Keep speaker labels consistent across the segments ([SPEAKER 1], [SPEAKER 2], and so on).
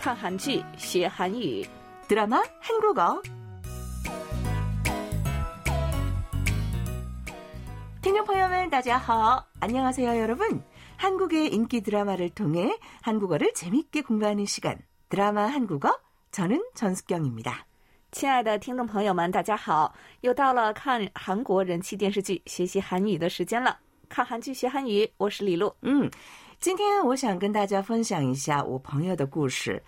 [SPEAKER 1] 看韩剧学韩语
[SPEAKER 2] 드라마 한국어.听众朋友们, 大家好. 안녕하세요, 여러분. 한국의 인기 드라마를 통해 한국어를 재밌게 공부하는 시간. 드라마 한국어. 저는 전숙경입니다.
[SPEAKER 1] 亲爱的听众朋友们，大家好！又到了看韩国人气电视剧、学习韩语的时间了。 看韩剧学韩语，我是李璐。
[SPEAKER 2] 嗯，今天我想跟大家分享一下我朋友的故事。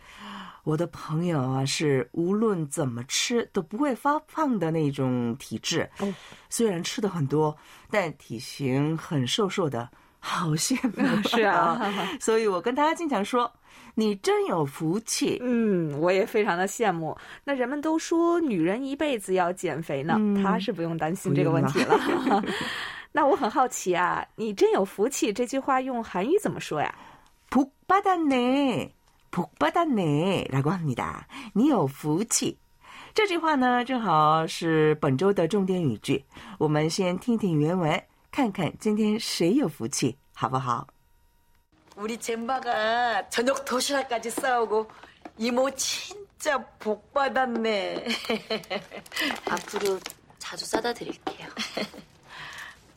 [SPEAKER 2] 我的朋友啊，是无论怎么吃都不会发胖的那种体质。
[SPEAKER 1] 哦，
[SPEAKER 2] 虽然吃的很多，但体型很瘦瘦的，好羡慕。
[SPEAKER 1] 是啊，
[SPEAKER 2] 所以我跟大家经常说：“你真有福气。”
[SPEAKER 1] 嗯，我也非常的羡慕。那人们都说女人一辈子要减肥呢，
[SPEAKER 2] 嗯
[SPEAKER 1] 她是不用担心这个问题了。那我很好奇啊，你真有福气这句话用韩语怎么说呀？
[SPEAKER 2] 복 받았네. 복 받았네. 라고 합니다. 你有福气.这句话呢，正好是本周的重点语句。我们先听听原文，看看今天谁有福气，好不好？
[SPEAKER 3] 우리 젬바가 저녁 도시락까지 싸오고 이모 진짜 복 받았네.
[SPEAKER 4] 앞으로 자주 싸다 드릴게요.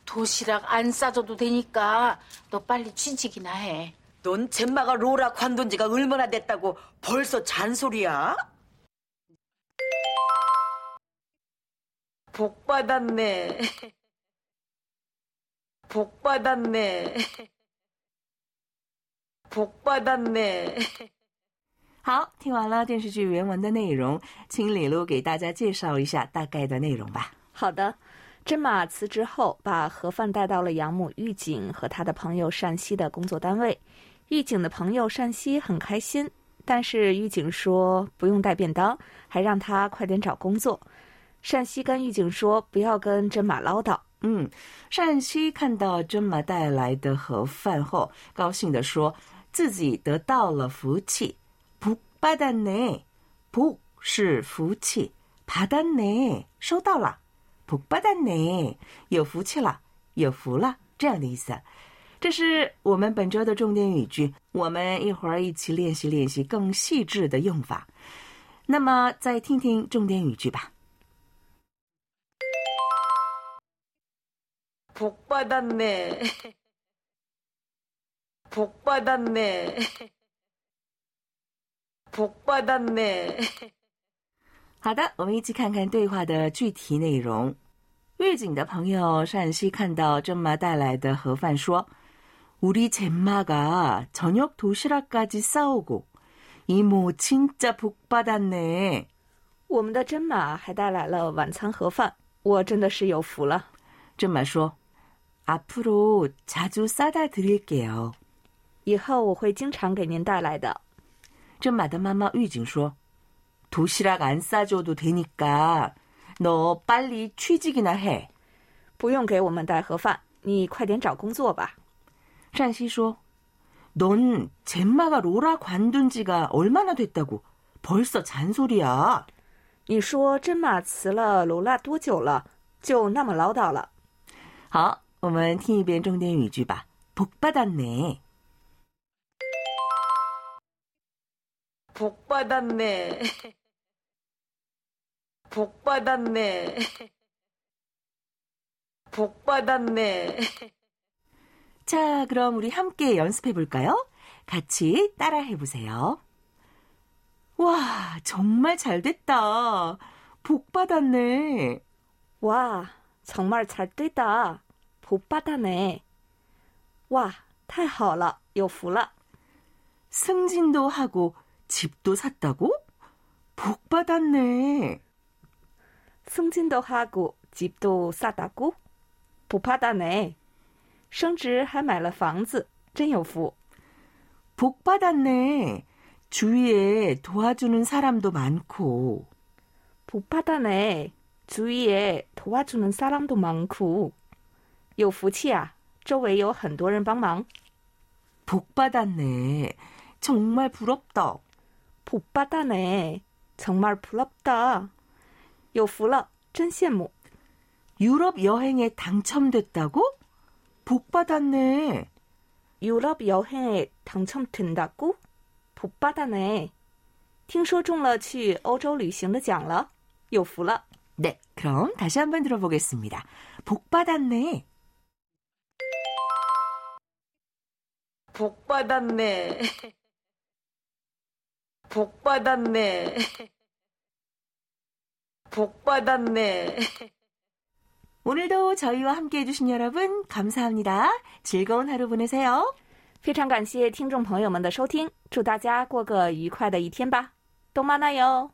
[SPEAKER 5] 도시락 안 싸줘도 되니까 너 빨리 취직이나 해.
[SPEAKER 3] 넌 젬바가 로라 관둔 지가 얼마나 됐다고 벌써 잔소리야? 복 받았네. 복 받았네. 복 받았네.
[SPEAKER 2] 好，听完了电视剧原文的内容，请李璐给大家介绍一下大概的内容吧。
[SPEAKER 1] 好的， 真马辞职后，把盒饭带到了养母玉景和他的朋友单熙的工作单位。玉景的朋友单熙很开心，但是玉景说不用带便当，还让他快点找工作。单熙跟玉景说不要跟真马唠叨。
[SPEAKER 2] 嗯，单熙看到真马带来的盒饭后，高兴地说自己得到了福气。복 받았네，복是福气，받았네收到了， 복 받았네有福气了，有福了这样的意思。这是我们本周的重点语句，我们一会儿一起练习练习更细致的用法。那么，再听听重点语句吧。
[SPEAKER 3] 복 받았네. 복 받았네. 복 받았네.
[SPEAKER 2] 好的，我们一起看看对话的具体内容。狱警的朋友单熙看到真妈带来的盒饭，说：“우리젬마가저녁도시락까지싸오고이모진짜복받았네。”
[SPEAKER 1] 我们的真马还带来了晚餐盒饭，我真的是有福了。
[SPEAKER 2] 真妈说：“앞으로자주싸다드릴게요。”
[SPEAKER 1] 以后我会经常给您带来的。
[SPEAKER 2] 真马的妈妈狱警说：“ 도시락안싸줘도되니까너빨리취직이나 해。
[SPEAKER 1] 不用给我们带盒饭，你快点找工作吧。”
[SPEAKER 2] 单熙说：“넌젬마가로라관둔지가얼마나됐다고벌써잔소리야。”
[SPEAKER 1] 你说真马辞了罗拉多久了？就那么唠叨了。
[SPEAKER 2] 好，我们听一遍重点语句吧。복받았네。
[SPEAKER 3] 복 받았네. 복 받았네. 복 받았네.
[SPEAKER 2] 자, 그럼 우리 함께 연습해 볼까요? 같이 따라해 보세요. 와, 정말 잘 됐다. 복 받았네.
[SPEAKER 1] 와, 정말 잘 됐다. 복 받았네. 와, 太好了,有福了.
[SPEAKER 2] 승진도 하고 집도 샀다고? 복 받았네.
[SPEAKER 1] 승진도 하고 집도 싸다고? 복 받았네. 升职还买了房子,真有福.
[SPEAKER 2] 복 받았네. 주위에 도와주는 사람도 많고.
[SPEAKER 1] 복 받았네. 주위에 도와주는 사람도 많고. 有福气啊,周围有很多人帮忙.
[SPEAKER 2] 복 받았네. 정말 부럽다.
[SPEAKER 1] 복 받았네. 정말 부럽다. 有福了,真羡慕.
[SPEAKER 2] 유럽 여행에 당첨됐다고? 복 받았네.
[SPEAKER 1] 유럽 여행에 당첨된다고? 복 받았네. 听说中了去欧洲旅行的奖了，有福了。
[SPEAKER 2] 네, 그럼 다시 한번 들어보겠습니다. 복 받았네.
[SPEAKER 3] 복 받았네. 복 받았네. 복 받았네.
[SPEAKER 2] 오늘도 저희와 함께 해주신 여러분 감사합니다. 즐거운 하루 보내세요.
[SPEAKER 1] 非常感谢听众朋友们的收听，祝大家过个愉快的一天吧，动漫那哟。